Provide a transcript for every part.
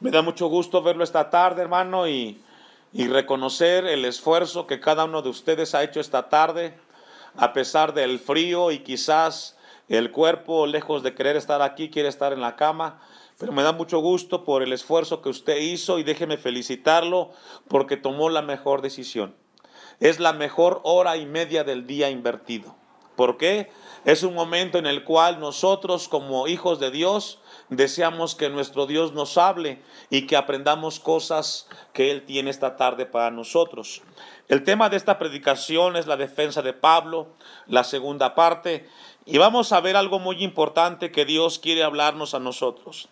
Me da mucho gusto verlo esta tarde, hermano, y, y reconocer el esfuerzo que cada uno de ustedes ha hecho esta tarde, a pesar del frío y quizás el cuerpo, lejos de querer estar aquí, quiere estar en la cama. Pero me da mucho gusto por el esfuerzo que usted hizo y déjeme felicitarlo porque tomó la mejor decisión. Es la mejor hora y media del día invertido. ¿Por qué? Es un momento en el cual nosotros como hijos de Dios deseamos que nuestro Dios nos hable y que aprendamos cosas que Él tiene esta tarde para nosotros. El tema de esta predicación es la defensa de Pablo, la segunda parte, y vamos a ver algo muy importante que Dios quiere hablarnos a nosotros.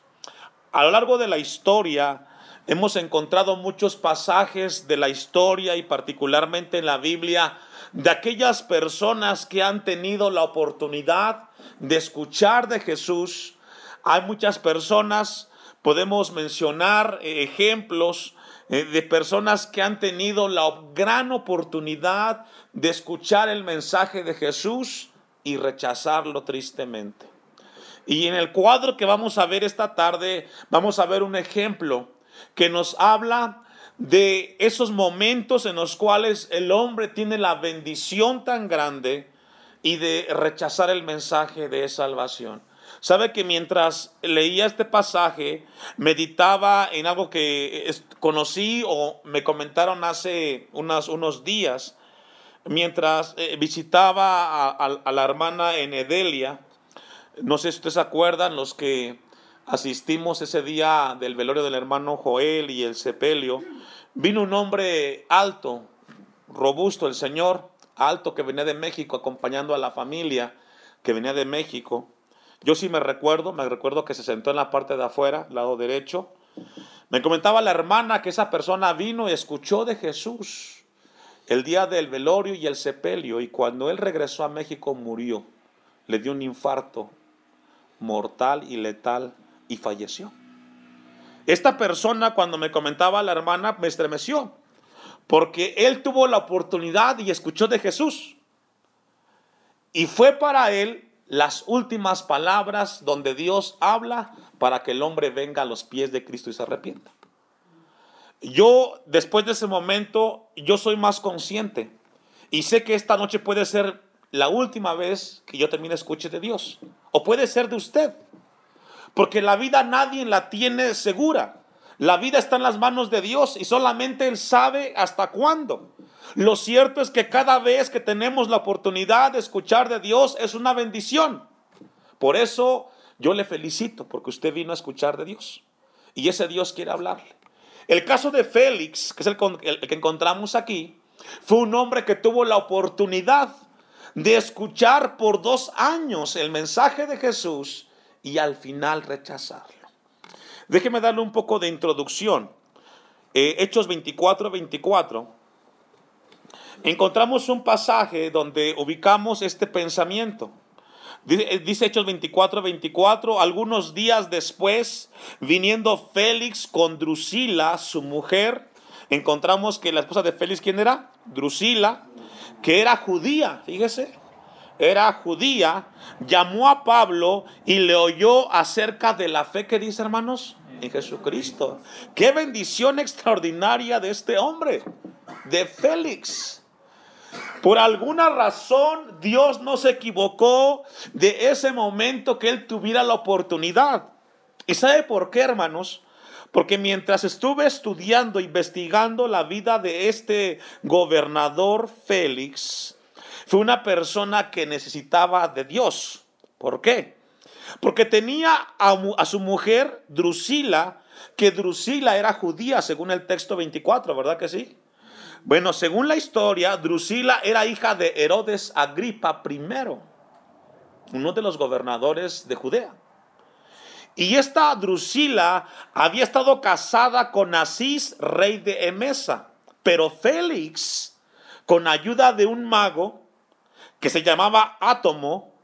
A lo largo de la historia, hemos encontrado muchos pasajes de la historia y particularmente en la Biblia de aquellas personas que han tenido la oportunidad de escuchar de Jesús. Hay muchas personas, podemos mencionar eh, ejemplos eh, de personas que han tenido la gran oportunidad de escuchar el mensaje de Jesús y rechazarlo tristemente. Y en el cuadro que vamos a ver esta tarde, vamos a ver un ejemplo que nos habla de esos momentos en los cuales el hombre tiene la bendición tan grande y de rechazar el mensaje de salvación. Sabe que mientras leía este pasaje, meditaba en algo que conocí o me comentaron hace unos días, mientras eh, visitaba a, la hermana en Edelia. No sé si ustedes se acuerdan, los que asistimos ese día del velorio del hermano Joel y el sepelio, vino un hombre alto, robusto, el Señor, alto, que venía de México acompañando a la familia que venía de México. Yo sí me recuerdo, me recuerdo que se sentó en la parte de afuera, lado derecho. Me comentaba la hermana que esa persona vino y escuchó de Jesús el día del velorio y el sepelio y cuando él regresó a México murió. Le dio un infarto mortal y letal y falleció. Esta persona cuando me comentaba la hermana me estremeció, porque él tuvo la oportunidad y escuchó de Jesús. Y fue para él las últimas palabras donde Dios habla para que el hombre venga a los pies de Cristo y se arrepienta. Yo, después de ese momento, yo soy más consciente y sé que esta noche puede ser la última vez que yo también escuche de Dios. O puede ser de usted. Porque la vida nadie la tiene segura. La vida está en las manos de Dios y solamente Él sabe hasta cuándo. Lo cierto es que cada vez que tenemos la oportunidad de escuchar de Dios es una bendición. Por eso yo le felicito porque usted vino a escuchar de Dios. Y ese Dios quiere hablarle. El caso de Félix, que es el, que encontramos aquí, fue un hombre que tuvo la oportunidad de escuchar por dos años el mensaje de Jesús y al final rechazarlo. Déjeme darle un poco de introducción. Eh, Hechos 24, 24. Encontramos un pasaje donde ubicamos este pensamiento. Eh, dice Hechos 24, 24, algunos días después, viniendo Félix con Drusila, su mujer, encontramos que la esposa de Félix, ¿quién era? Drusila, que era judía, fíjese, era judía, llamó a Pablo y le oyó acerca de la fe que dice, hermanos, en Jesucristo. Qué bendición extraordinaria de este hombre, de Félix. Por alguna razón Dios no se equivocó de ese momento que él tuviera la oportunidad. ¿Y sabe por qué, hermanos? Porque mientras estuve estudiando, investigando la vida de este gobernador Félix, fue una persona que necesitaba de Dios. ¿Por qué? Porque tenía a, su mujer Drusila, que Drusila era judía según el texto 24, ¿verdad que sí? Bueno, según la historia, Drusila era hija de Herodes Agripa I, uno de los gobernadores de Judea. Y esta Drusila había estado casada con Asís, rey de Emesa. Pero Félix, con ayuda de un mago, que se llamaba Átomo,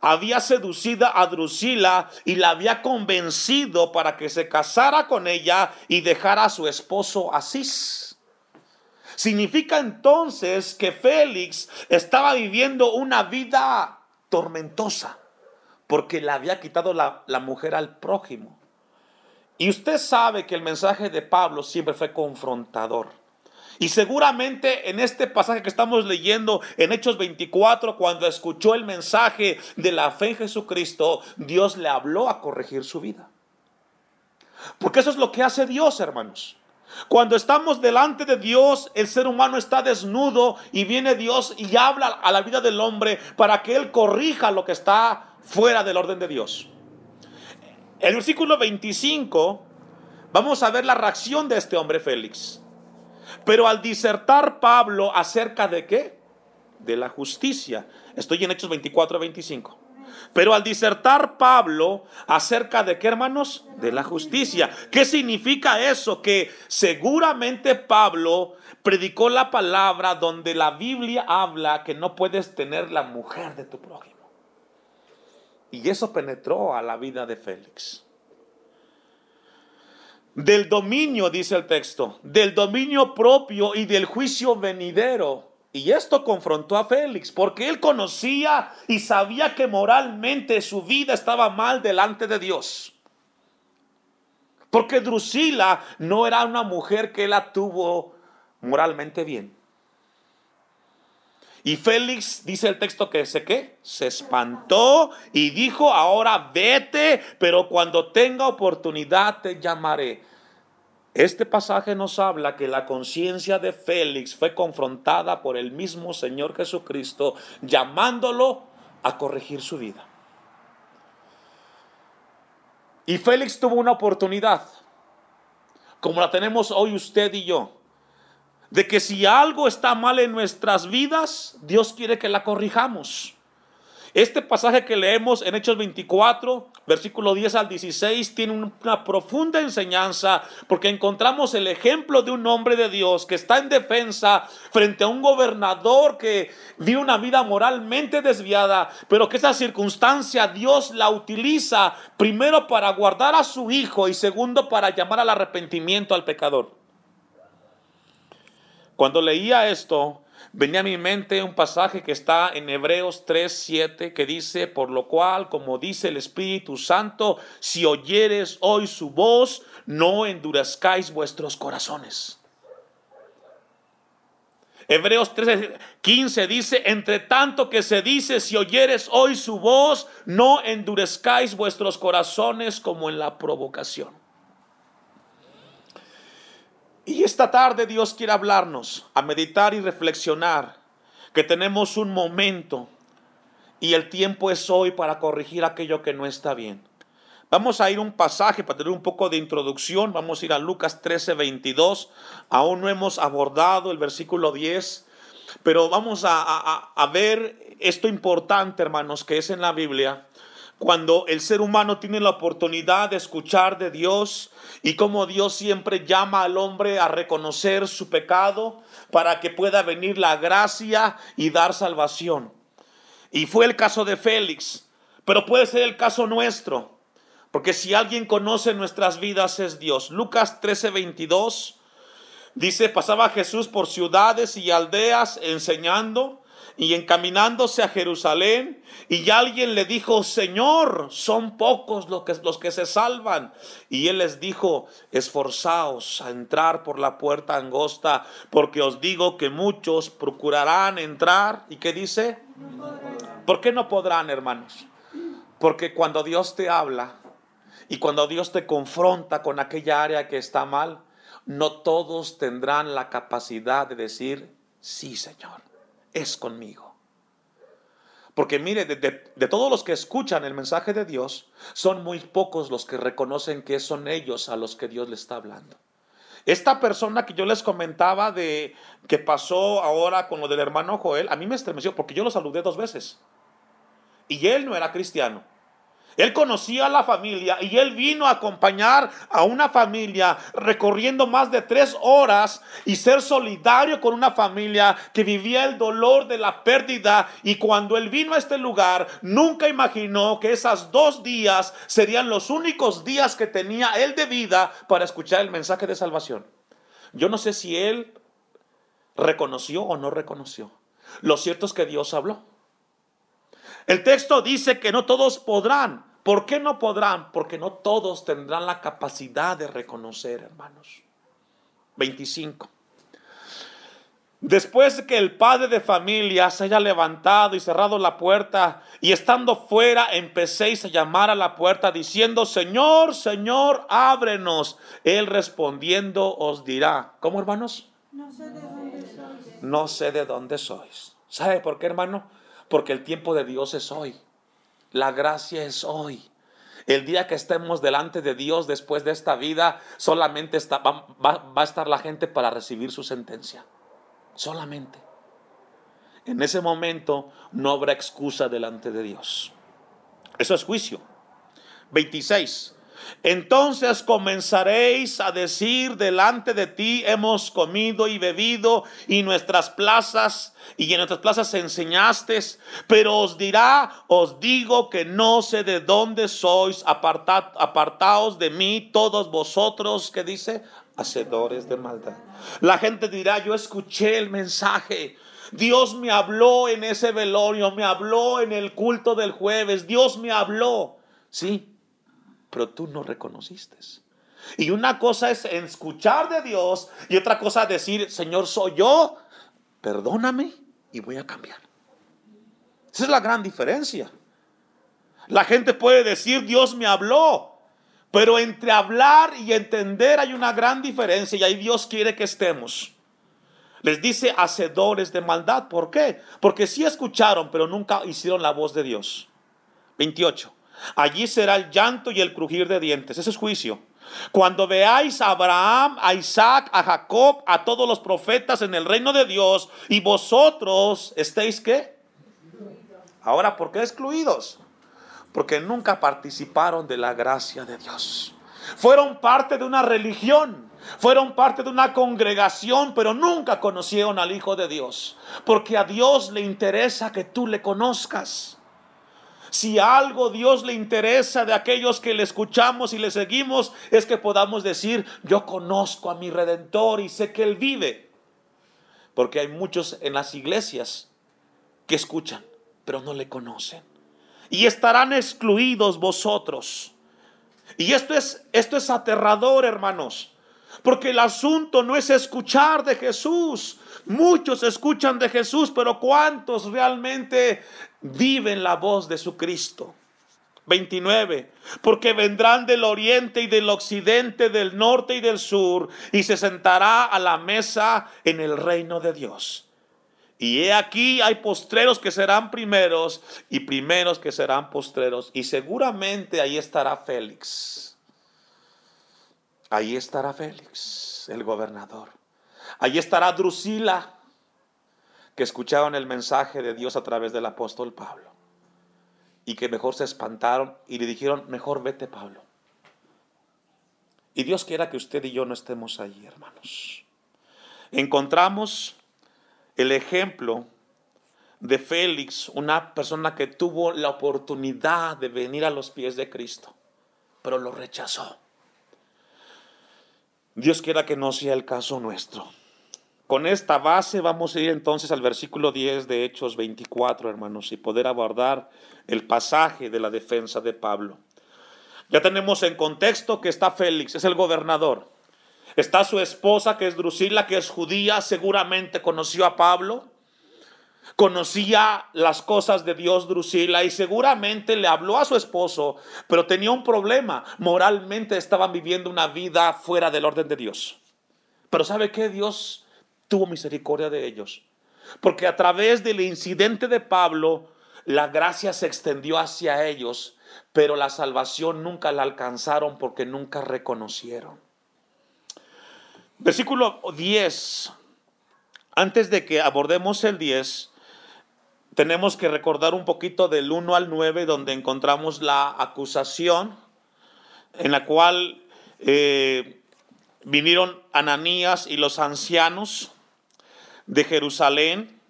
había seducido a Drusila y la había convencido para que se casara con ella y dejara a su esposo Asís. Significa entonces que Félix estaba viviendo una vida tormentosa porque le había quitado la, la mujer al prójimo. Y usted sabe que el mensaje de Pablo siempre fue confrontador. Y seguramente en este pasaje que estamos leyendo en Hechos 24, cuando escuchó el mensaje de la fe en Jesucristo, Dios le habló a corregir su vida. Porque eso es lo que hace Dios, hermanos. Cuando estamos delante de Dios, el ser humano está desnudo y viene Dios y habla a la vida del hombre para que Él corrija lo que está fuera del orden de Dios. El versículo 25, vamos a ver la reacción de este hombre Félix. Pero al disertar Pablo acerca de qué? De la justicia. Estoy en Hechos 24 25. Pero al disertar Pablo acerca de qué hermanos? De la justicia. ¿Qué significa eso? Que seguramente Pablo predicó la palabra donde la Biblia habla que no puedes tener la mujer de tu prójimo. Y eso penetró a la vida de Félix. Del dominio, dice el texto, del dominio propio y del juicio venidero. Y esto confrontó a Félix, porque él conocía y sabía que moralmente su vida estaba mal delante de Dios. Porque Drusila no era una mujer que la tuvo moralmente bien. Y Félix, dice el texto que se qué, se espantó y dijo, ahora vete, pero cuando tenga oportunidad te llamaré. Este pasaje nos habla que la conciencia de Félix fue confrontada por el mismo Señor Jesucristo, llamándolo a corregir su vida. Y Félix tuvo una oportunidad, como la tenemos hoy usted y yo de que si algo está mal en nuestras vidas, Dios quiere que la corrijamos. Este pasaje que leemos en Hechos 24, versículo 10 al 16, tiene una profunda enseñanza porque encontramos el ejemplo de un hombre de Dios que está en defensa frente a un gobernador que vive una vida moralmente desviada, pero que esa circunstancia Dios la utiliza primero para guardar a su hijo y segundo para llamar al arrepentimiento al pecador. Cuando leía esto, venía a mi mente un pasaje que está en Hebreos 3, 7, que dice, por lo cual, como dice el Espíritu Santo, si oyeres hoy su voz, no endurezcáis vuestros corazones. Hebreos 13, 15 dice, entre tanto que se dice, si oyeres hoy su voz, no endurezcáis vuestros corazones como en la provocación. Y esta tarde Dios quiere hablarnos, a meditar y reflexionar, que tenemos un momento y el tiempo es hoy para corregir aquello que no está bien. Vamos a ir un pasaje para tener un poco de introducción. Vamos a ir a Lucas 13, 22. Aún no hemos abordado el versículo 10, pero vamos a, a ver esto importante, hermanos, que es en la Biblia cuando el ser humano tiene la oportunidad de escuchar de Dios y como Dios siempre llama al hombre a reconocer su pecado para que pueda venir la gracia y dar salvación. Y fue el caso de Félix, pero puede ser el caso nuestro, porque si alguien conoce nuestras vidas es Dios. Lucas 13:22 dice, pasaba Jesús por ciudades y aldeas enseñando y encaminándose a Jerusalén, y alguien le dijo, Señor, son pocos los que, los que se salvan. Y él les dijo, esforzaos a entrar por la puerta angosta, porque os digo que muchos procurarán entrar. ¿Y qué dice? ¿Por qué no podrán, hermanos? Porque cuando Dios te habla y cuando Dios te confronta con aquella área que está mal, no todos tendrán la capacidad de decir, sí, Señor es conmigo. Porque mire, de, todos los que escuchan el mensaje de Dios, son muy pocos los que reconocen que son ellos a los que Dios le está hablando. Esta persona que yo les comentaba de que pasó ahora con lo del hermano Joel, a mí me estremeció porque yo lo saludé dos veces. Y él no era cristiano. Él conocía a la familia y él vino a acompañar a una familia recorriendo más de tres horas y ser solidario con una familia que vivía el dolor de la pérdida. Y cuando él vino a este lugar, nunca imaginó que esos dos días serían los únicos días que tenía él de vida para escuchar el mensaje de salvación. Yo no sé si él reconoció o no reconoció. Lo cierto es que Dios habló. El texto dice que no todos podrán, ¿Por qué no podrán? Porque no todos tendrán la capacidad de reconocer, hermanos. 25. Después de que el padre de familia se haya levantado y cerrado la puerta, y estando fuera empecéis a llamar a la puerta diciendo, Señor, Señor, ábrenos. Él respondiendo os dirá, ¿cómo hermanos? No sé de dónde sois. No sé de dónde sois. ¿Sabe por qué, hermano? Porque el tiempo de Dios es hoy. La gracia es hoy. El día que estemos delante de Dios después de esta vida, solamente va a estar la gente para recibir su sentencia solamente. En ese momento no habrá excusa delante de Dios. Eso es juicio. 26. Entonces comenzaréis a decir delante de ti hemos comido y bebido y nuestras plazas y en nuestras plazas enseñaste, pero os dirá, os digo que no sé de dónde sois, apartad, apartaos de mí todos vosotros, que dice, hacedores de maldad. La gente dirá, yo escuché el mensaje. Dios me habló en ese velorio, me habló en el culto del jueves, Dios me habló. Sí, pero tú no reconociste. Y una cosa es escuchar de Dios y otra cosa decir, Señor, soy yo, perdóname y voy a cambiar. Esa es la gran diferencia. La gente puede decir, Dios me habló, pero entre hablar y entender hay una gran diferencia y ahí Dios quiere que estemos. Les dice hacedores de maldad. ¿Por qué? Porque sí escucharon, pero nunca hicieron la voz de Dios. 28. Allí será el llanto y el crujir de dientes. Ese es juicio. Cuando veáis a Abraham, a Isaac, a Jacob, a todos los profetas en el reino de Dios y vosotros estéis qué? Ahora, ¿por qué excluidos? porque nunca participaron de la gracia de Dios. Fueron parte de una religión, fueron parte de una congregación, pero nunca conocieron al Hijo de Dios, porque a Dios le interesa que tú le conozcas. Si algo Dios le interesa de aquellos que le escuchamos y le seguimos, es que podamos decir, yo conozco a mi redentor y sé que Él vive. Porque hay muchos en las iglesias que escuchan, pero no le conocen y estarán excluidos vosotros. Y esto es, esto es aterrador, hermanos. Porque el asunto no es escuchar de Jesús. Muchos escuchan de Jesús, pero ¿cuántos realmente viven la voz de su Cristo? 29. Porque vendrán del oriente y del occidente, del norte y del sur, y se sentará a la mesa en el reino de Dios. Y he aquí hay postreros que serán primeros y primeros que serán postreros. Y seguramente ahí estará Félix. Ahí estará Félix, el gobernador. Ahí estará Drusila, que escucharon el mensaje de Dios a través del apóstol Pablo. Y que mejor se espantaron y le dijeron, mejor vete Pablo. Y Dios quiera que usted y yo no estemos ahí, hermanos. Encontramos el ejemplo de Félix, una persona que tuvo la oportunidad de venir a los pies de Cristo, pero lo rechazó. Dios quiera que no sea el caso nuestro. Con esta base vamos a ir entonces al versículo 10 de Hechos 24, hermanos, y poder abordar el pasaje de la defensa de Pablo. Ya tenemos en contexto que está Félix, es el gobernador. Está su esposa, que es Drusila, que es judía, seguramente conoció a Pablo. Conocía las cosas de Dios Drusila y seguramente le habló a su esposo, pero tenía un problema. Moralmente estaban viviendo una vida fuera del orden de Dios. Pero ¿sabe qué? Dios tuvo misericordia de ellos. Porque a través del incidente de Pablo, la gracia se extendió hacia ellos, pero la salvación nunca la alcanzaron porque nunca reconocieron. Versículo 10. Antes de que abordemos el 10, tenemos que recordar un poquito del 1 al 9, donde encontramos la acusación en la cual eh, vinieron Ananías y los ancianos de Jerusalén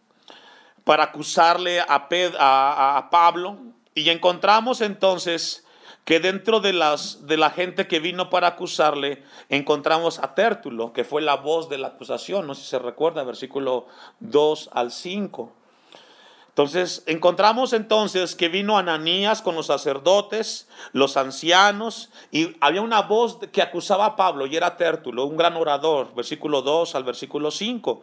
para acusarle a, a Pablo. Y encontramos entonces que dentro de, las, de la gente que vino para acusarle, encontramos a Tértulo, que fue la voz de la acusación, no sé si se recuerda, versículo 2 al 5. Entonces, encontramos entonces que vino Ananías con los sacerdotes, los ancianos, y había una voz que acusaba a Pablo, y era Tértulo, un gran orador, versículo 2 al versículo 5.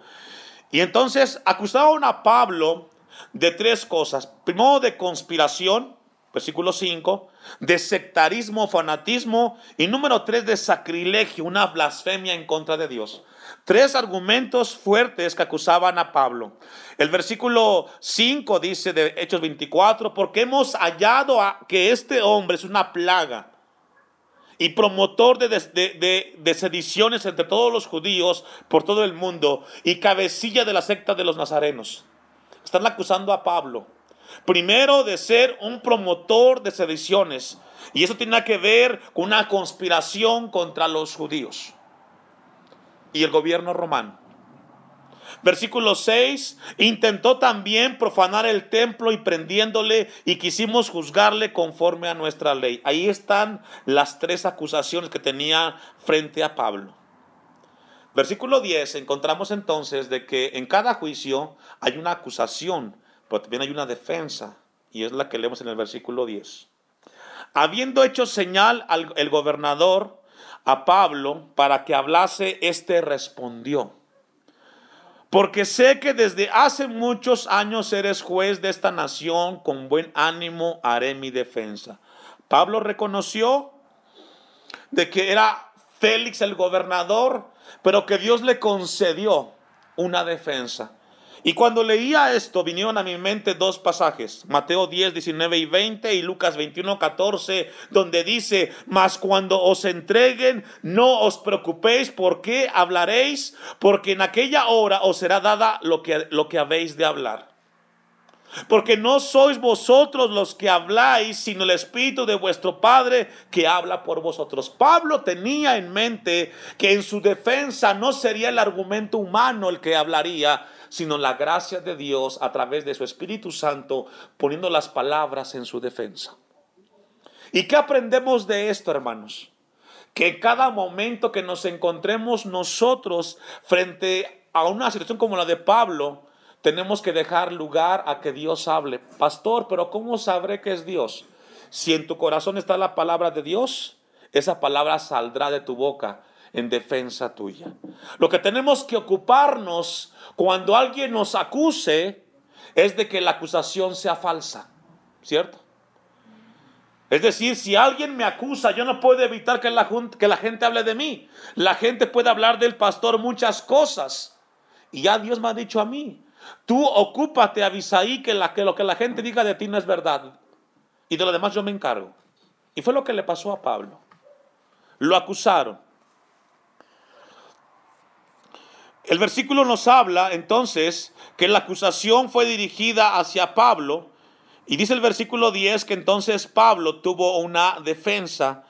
Y entonces acusaban a Pablo de tres cosas. Primero, de conspiración, versículo 5, de sectarismo, fanatismo, y número 3, de sacrilegio, una blasfemia en contra de Dios. Tres argumentos fuertes que acusaban a Pablo. El versículo 5 dice de Hechos 24, porque hemos hallado a que este hombre es una plaga y promotor de, sediciones entre todos los judíos por todo el mundo y cabecilla de la secta de los nazarenos. Están acusando a Pablo. Primero de ser un promotor de sediciones. Y eso tiene que ver con una conspiración contra los judíos y el gobierno romano. Versículo 6, intentó también profanar el templo y prendiéndole y quisimos juzgarle conforme a nuestra ley. Ahí están las tres acusaciones que tenía frente a Pablo. Versículo 10, encontramos entonces de que en cada juicio hay una acusación, pero también hay una defensa, y es la que leemos en el versículo 10. Habiendo hecho señal al el gobernador a Pablo para que hablase, éste respondió. Porque sé que desde hace muchos años eres juez de esta nación, con buen ánimo haré mi defensa. Pablo reconoció de que era Félix el gobernador, pero que Dios le concedió una defensa. Y cuando leía esto, vinieron a mi mente dos pasajes, Mateo 10, 19 y 20 y Lucas 21, 14, donde dice, mas cuando os entreguen, no os preocupéis por qué hablaréis, porque en aquella hora os será dada lo que, lo que habéis de hablar. Porque no sois vosotros los que habláis, sino el Espíritu de vuestro Padre que habla por vosotros. Pablo tenía en mente que en su defensa no sería el argumento humano el que hablaría, sino la gracia de Dios a través de su Espíritu Santo poniendo las palabras en su defensa. ¿Y qué aprendemos de esto, hermanos? Que cada momento que nos encontremos nosotros frente a una situación como la de Pablo, tenemos que dejar lugar a que Dios hable. Pastor, pero ¿cómo sabré que es Dios? Si en tu corazón está la palabra de Dios, esa palabra saldrá de tu boca en defensa tuya. Lo que tenemos que ocuparnos cuando alguien nos acuse es de que la acusación sea falsa, ¿cierto? Es decir, si alguien me acusa, yo no puedo evitar que la, gente hable de mí. La gente puede hablar del pastor muchas cosas. Y ya Dios me ha dicho a mí, tú ocúpate, Abisaí, que, que lo que la gente diga de ti no es verdad. Y de lo demás yo me encargo. Y fue lo que le pasó a Pablo. Lo acusaron. El versículo nos habla entonces que la acusación fue dirigida hacia Pablo y dice el versículo 10 que entonces Pablo tuvo una defensa.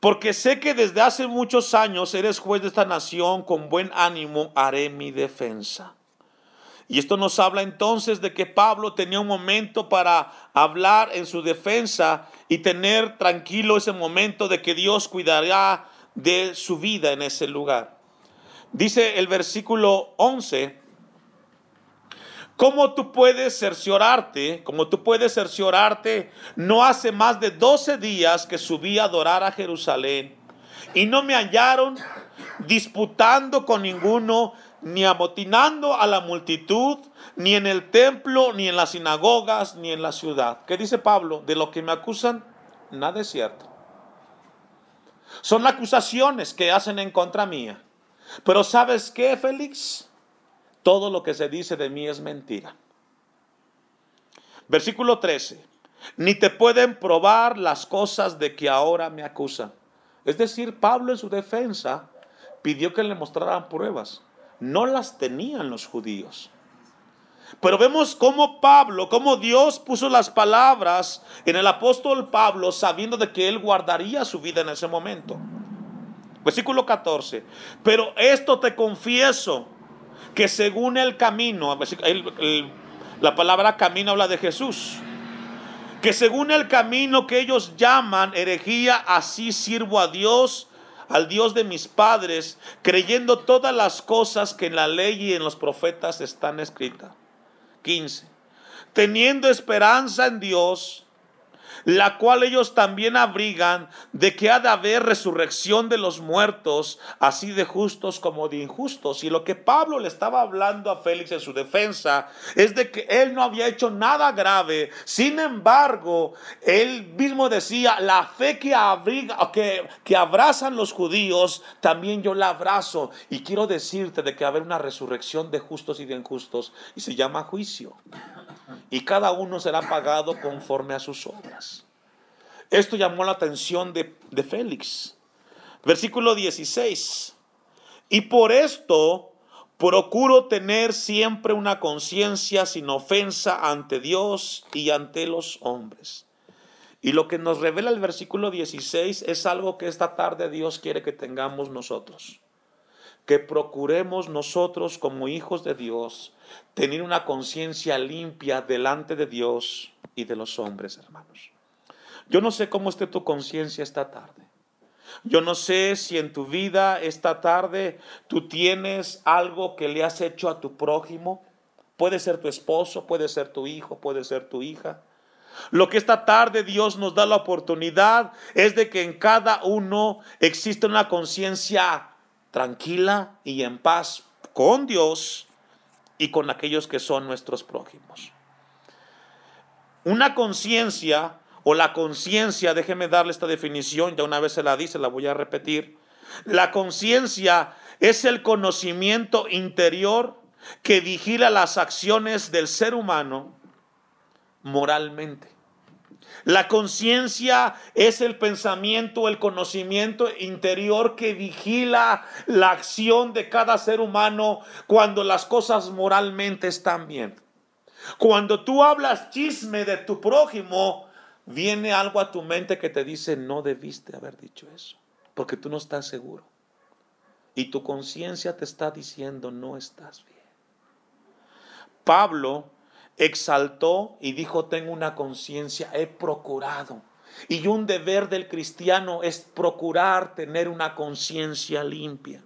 Porque sé que desde hace muchos años eres juez de esta nación, con buen ánimo haré mi defensa. Y esto nos habla entonces de que Pablo tenía un momento para hablar en su defensa y tener tranquilo ese momento de que Dios cuidará de su vida en ese lugar. Dice el versículo 11, ¿cómo tú puedes cerciorarte? Como tú puedes cerciorarte, no hace más de 12 días que subí a adorar a Jerusalén y no me hallaron disputando con ninguno, ni amotinando a la multitud, ni en el templo, ni en las sinagogas, ni en la ciudad. ¿Qué dice Pablo? De lo que me acusan, nada es cierto. Son acusaciones que hacen en contra mía. Pero ¿sabes qué, Félix? Todo lo que se dice de mí es mentira. Versículo 13. Ni te pueden probar las cosas de que ahora me acusan. Es decir, Pablo en su defensa pidió que le mostraran pruebas. No las tenían los judíos. Pero vemos cómo Pablo, cómo Dios puso las palabras en el apóstol Pablo sabiendo de que él guardaría su vida en ese momento. Versículo 14. Pero esto te confieso, que según el camino, la palabra camino habla de Jesús, que según el camino que ellos llaman herejía, así sirvo a Dios, al Dios de mis padres, creyendo todas las cosas que en la ley y en los profetas están escritas. 15. Teniendo esperanza en Dios, la cual ellos también abrigan de que ha de haber resurrección de los muertos, así de justos como de injustos. Y lo que Pablo le estaba hablando a Félix en su defensa es de que él no había hecho nada grave. Sin embargo, él mismo decía, la fe que abriga, que, que abrazan los judíos, también yo la abrazo. Y quiero decirte de que va a haber una resurrección de justos y de injustos, y se llama juicio y cada uno será pagado conforme a sus obras. Esto llamó la atención de, Félix. Versículo 16. Y por esto procuro tener siempre una conciencia sin ofensa ante Dios y ante los hombres. Y lo que nos revela el versículo 16 es algo que esta tarde Dios quiere que tengamos nosotros. Que procuremos nosotros como hijos de Dios tener una conciencia limpia delante de Dios y de los hombres, hermanos. Yo no sé cómo esté tu conciencia esta tarde. Yo no sé si en tu vida esta tarde tú tienes algo que le has hecho a tu prójimo. Puede ser tu esposo, puede ser tu hijo, puede ser tu hija. Lo que esta tarde Dios nos da la oportunidad es de que en cada uno existe una conciencia tranquila y en paz con Dios y con aquellos que son nuestros prójimos. Una conciencia o la conciencia, déjeme darle esta definición, ya una vez se la dice, la voy a repetir. La conciencia es el conocimiento interior que vigila las acciones del ser humano moralmente. La conciencia es el pensamiento, el conocimiento interior que vigila la acción de cada ser humano cuando las cosas moralmente están bien. Cuando tú hablas chisme de tu prójimo, viene algo a tu mente que te dice, no debiste haber dicho eso, porque tú no estás seguro. Y tu conciencia te está diciendo, no estás bien. Pablo exaltó y dijo, tengo una conciencia, he procurado. Y un deber del cristiano es procurar tener una conciencia limpia.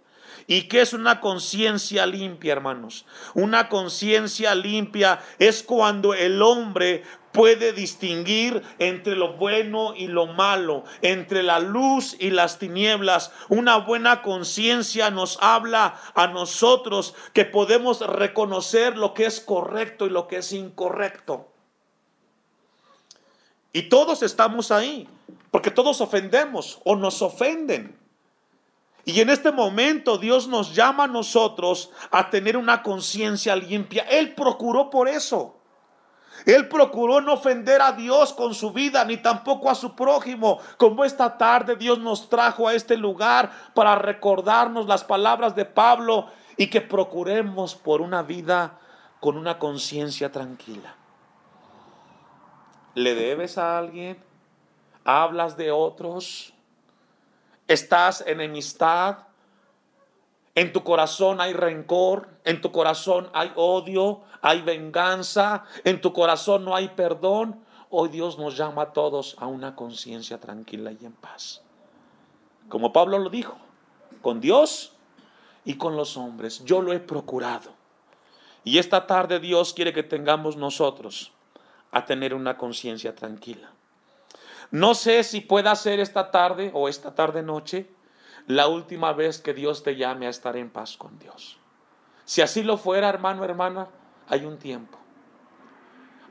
¿Y qué es una conciencia limpia, hermanos? Una conciencia limpia es cuando el hombre puede distinguir entre lo bueno y lo malo, entre la luz y las tinieblas. Una buena conciencia nos habla a nosotros que podemos reconocer lo que es correcto y lo que es incorrecto. Y todos estamos ahí, porque todos ofendemos o nos ofenden. Y en este momento Dios nos llama a nosotros a tener una conciencia limpia. Él procuró por eso. Él procuró no ofender a Dios con su vida, ni tampoco a su prójimo. Como esta tarde Dios nos trajo a este lugar para recordarnos las palabras de Pablo y que procuremos por una vida con una conciencia tranquila. ¿Le debes a alguien? ¿Hablas de otros? ¿Estás enemistad? En tu corazón hay rencor, en tu corazón hay odio, hay venganza, en tu corazón no hay perdón. Hoy Dios nos llama a todos a una conciencia tranquila y en paz. Como Pablo lo dijo, con Dios y con los hombres. Yo lo he procurado. Y esta tarde Dios quiere que tengamos nosotros a tener una conciencia tranquila. No sé si pueda ser esta tarde o esta tarde noche la última vez que Dios te llame a estar en paz con Dios. Si así lo fuera, hermano, hermana, hay un tiempo.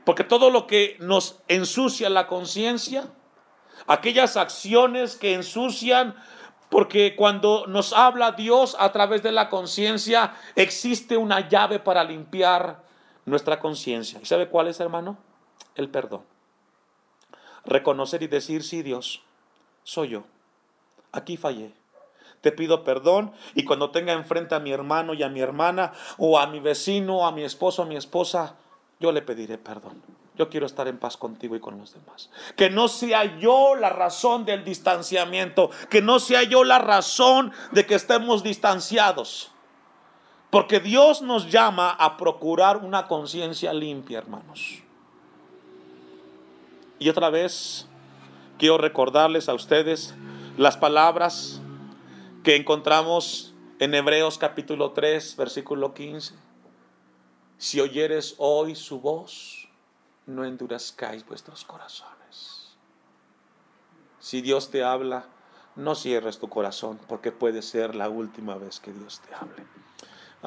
Porque todo lo que nos ensucia la conciencia, aquellas acciones que ensucian, porque cuando nos habla Dios a través de la conciencia, existe una llave para limpiar nuestra conciencia. ¿Y sabe cuál es, hermano? El perdón. Reconocer y decir, sí, Dios, soy yo. Aquí fallé te pido perdón y cuando tenga enfrente a mi hermano y a mi hermana o a mi vecino, o a mi esposo, a mi esposa, yo le pediré perdón. Yo quiero estar en paz contigo y con los demás. Que no sea yo la razón del distanciamiento, que no sea yo la razón de que estemos distanciados. Porque Dios nos llama a procurar una conciencia limpia, hermanos. Y otra vez quiero recordarles a ustedes las palabras que encontramos en Hebreos capítulo 3, versículo 15. Si oyeres hoy su voz, no endurezcáis vuestros corazones. Si Dios te habla, no cierres tu corazón porque puede ser la última vez que Dios te hable.